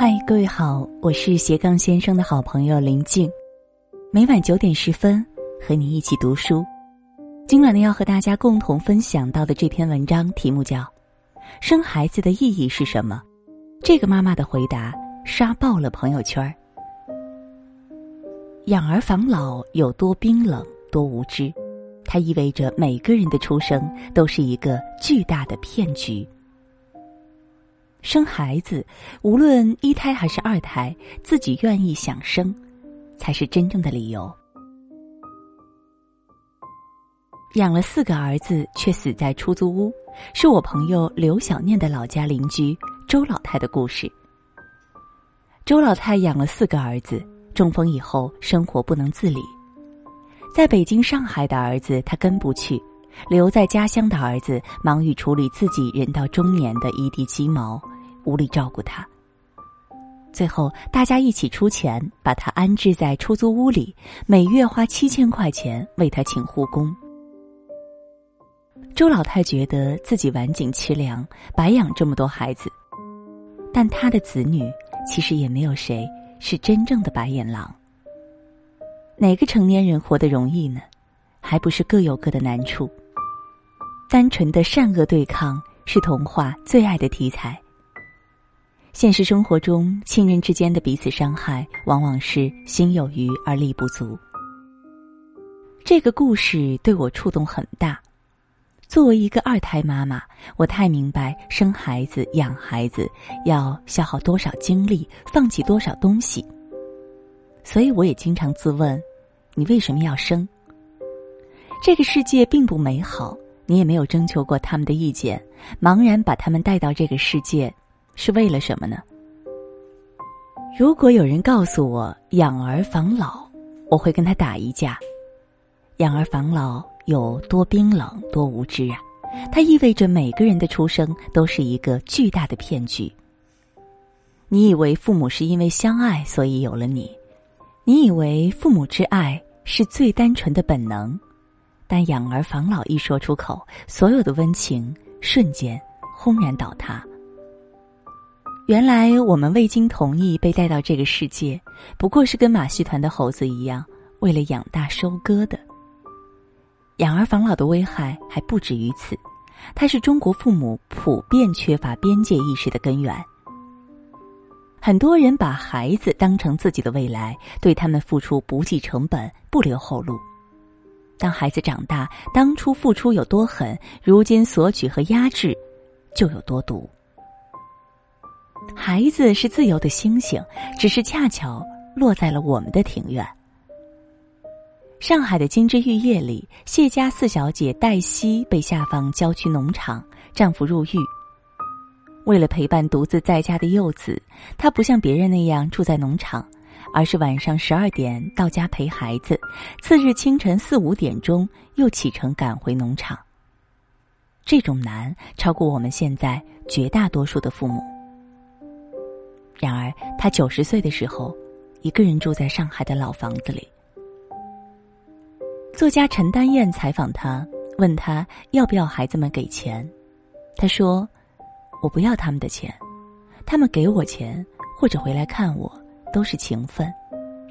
嗨，各位好，我是斜杠先生的好朋友林静，每晚九点十分和你一起读书。今晚呢，要和大家共同分享到的这篇文章题目叫《生孩子的意义是什么》。这个妈妈的回答刷爆了朋友圈儿。养儿防老有多冰冷，多无知，它意味着每个人的出生都是一个巨大的骗局。生孩子，无论一胎还是二胎，自己愿意想生，才是真正的理由。养了四个儿子却死在出租屋，是我朋友刘小念的老家邻居周老太的故事。周老太养了四个儿子，中风以后生活不能自理，在北京、上海的儿子他跟不去。留在家乡的儿子忙于处理自己人到中年的一地鸡毛，无力照顾他。最后，大家一起出钱把他安置在出租屋里，每月花七千块钱为他请护工。周老太觉得自己晚景凄凉，白养这么多孩子，但他的子女其实也没有谁是真正的白眼狼。哪个成年人活得容易呢？还不是各有各的难处。单纯的善恶对抗是童话最爱的题材。现实生活中，亲人之间的彼此伤害，往往是心有余而力不足。这个故事对我触动很大。作为一个二胎妈妈，我太明白生孩子、养孩子要消耗多少精力，放弃多少东西。所以，我也经常自问：你为什么要生？这个世界并不美好。你也没有征求过他们的意见，茫然把他们带到这个世界，是为了什么呢？如果有人告诉我养儿防老，我会跟他打一架。养儿防老有多冰冷、多无知啊！它意味着每个人的出生都是一个巨大的骗局。你以为父母是因为相爱所以有了你，你以为父母之爱是最单纯的本能。但养儿防老一说出口，所有的温情瞬间轰然倒塌。原来我们未经同意被带到这个世界，不过是跟马戏团的猴子一样，为了养大收割的。养儿防老的危害还不止于此，它是中国父母普遍缺乏边界意识的根源。很多人把孩子当成自己的未来，对他们付出不计成本，不留后路。当孩子长大，当初付出有多狠，如今索取和压制就有多毒。孩子是自由的星星，只是恰巧落在了我们的庭院。上海的金枝玉叶里，谢家四小姐黛西被下放郊区农场，丈夫入狱。为了陪伴独自在家的幼子，她不像别人那样住在农场。而是晚上十二点到家陪孩子，次日清晨四五点钟又启程赶回农场。这种难超过我们现在绝大多数的父母。然而，他九十岁的时候，一个人住在上海的老房子里。作家陈丹燕采访他，问他要不要孩子们给钱，他说：“我不要他们的钱，他们给我钱或者回来看我。”都是情分，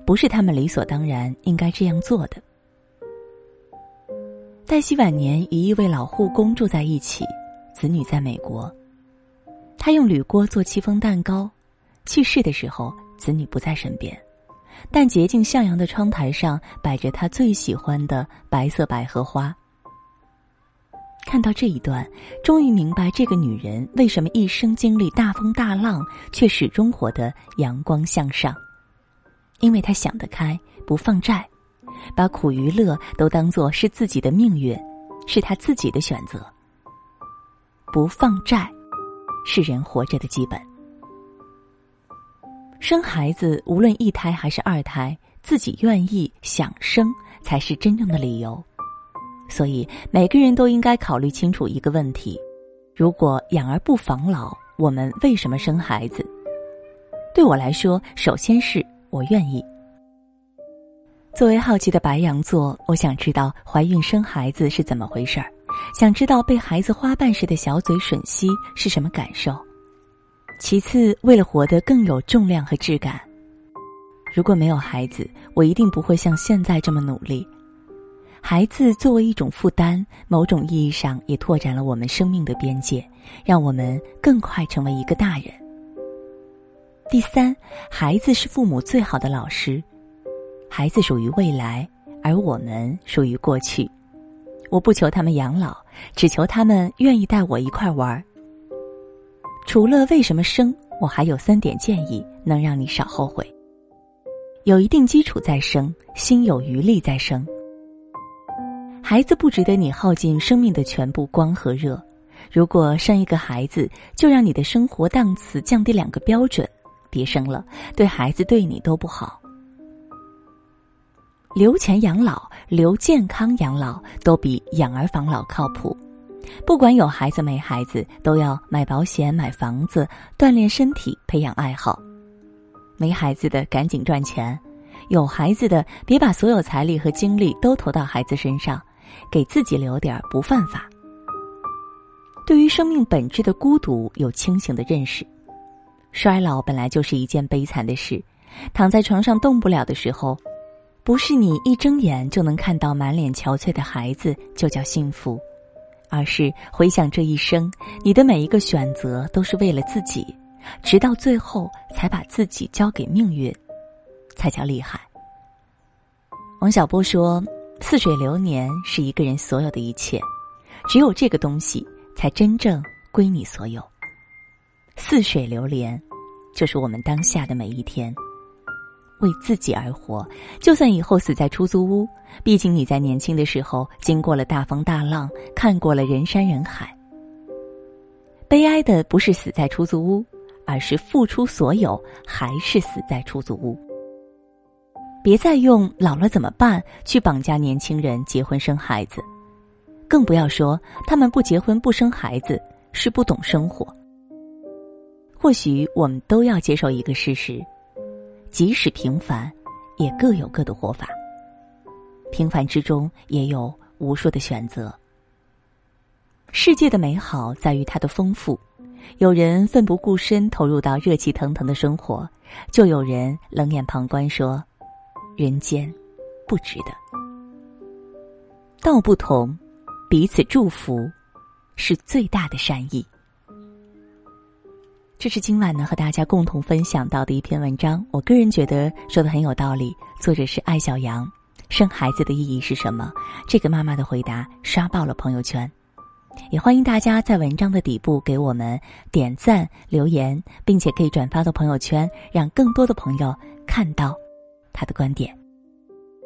不是他们理所当然应该这样做的。黛西晚年与一位老护工住在一起，子女在美国。他用铝锅做戚风蛋糕，去世的时候子女不在身边，但洁净向阳的窗台上摆着他最喜欢的白色百合花。看到这一段，终于明白这个女人为什么一生经历大风大浪，却始终活得阳光向上。因为她想得开，不放债，把苦与乐都当做是自己的命运，是她自己的选择。不放债，是人活着的基本。生孩子，无论一胎还是二胎，自己愿意想生，才是真正的理由。所以，每个人都应该考虑清楚一个问题：如果养儿不防老，我们为什么生孩子？对我来说，首先是我愿意。作为好奇的白羊座，我想知道怀孕生孩子是怎么回事儿，想知道被孩子花瓣似的小嘴吮吸是什么感受。其次，为了活得更有重量和质感。如果没有孩子，我一定不会像现在这么努力。孩子作为一种负担，某种意义上也拓展了我们生命的边界，让我们更快成为一个大人。第三，孩子是父母最好的老师。孩子属于未来，而我们属于过去。我不求他们养老，只求他们愿意带我一块玩儿。除了为什么生，我还有三点建议，能让你少后悔。有一定基础再生，心有余力再生。孩子不值得你耗尽生命的全部光和热。如果生一个孩子就让你的生活档次降低两个标准，别生了，对孩子对你都不好。留钱养老、留健康养老都比养儿防老靠谱。不管有孩子没孩子，都要买保险、买房子、锻炼身体、培养爱好。没孩子的赶紧赚钱，有孩子的别把所有财力和精力都投到孩子身上，给自己留点不犯法。对于生命本质的孤独有清醒的认识。衰老本来就是一件悲惨的事，躺在床上动不了的时候。不是你一睁眼就能看到满脸憔悴的孩子就叫幸福，而是回想这一生，你的每一个选择都是为了自己，直到最后才把自己交给命运，才叫厉害。王小波说：“似水流年是一个人所有的一切，只有这个东西才真正归你所有。似水流年，就是我们当下的每一天。”为自己而活，就算以后死在出租屋，毕竟你在年轻的时候经过了大风大浪，看过了人山人海。悲哀的不是死在出租屋，而是付出所有还是死在出租屋。别再用“老了怎么办”去绑架年轻人结婚生孩子，更不要说他们不结婚不生孩子是不懂生活。或许我们都要接受一个事实。即使平凡，也各有各的活法。平凡之中也有无数的选择。世界的美好在于它的丰富，有人奋不顾身投入到热气腾腾的生活，就有人冷眼旁观说：“人间不值得。”道不同，彼此祝福，是最大的善意。这是今晚呢和大家共同分享到的一篇文章，我个人觉得说的很有道理。作者是艾小阳，生孩子的意义是什么？这个妈妈的回答刷爆了朋友圈，也欢迎大家在文章的底部给我们点赞留言，并且可以转发到朋友圈，让更多的朋友看到他的观点。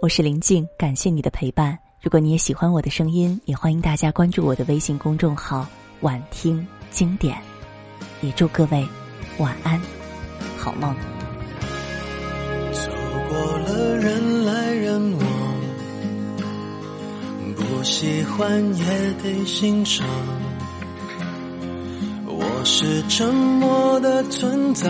我是林静，感谢你的陪伴。如果你也喜欢我的声音，也欢迎大家关注我的微信公众号“晚听经典”。也祝各位晚安，好梦。走过了人来人往，不喜欢也得欣赏。我是沉默的存在，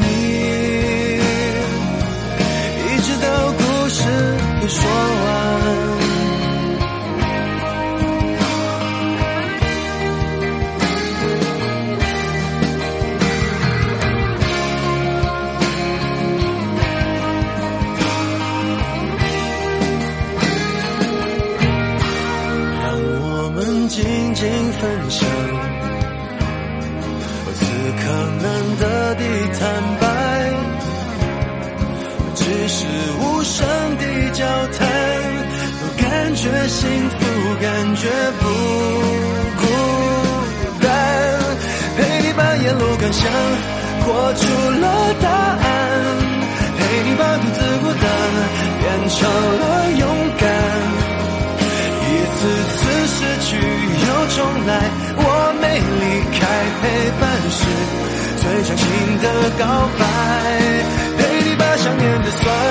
心分享此刻难得的坦白只是无声的交谈都感觉幸福感觉不孤单。陪你把沿路感想活出了答最长情的告白。陪你把想念的酸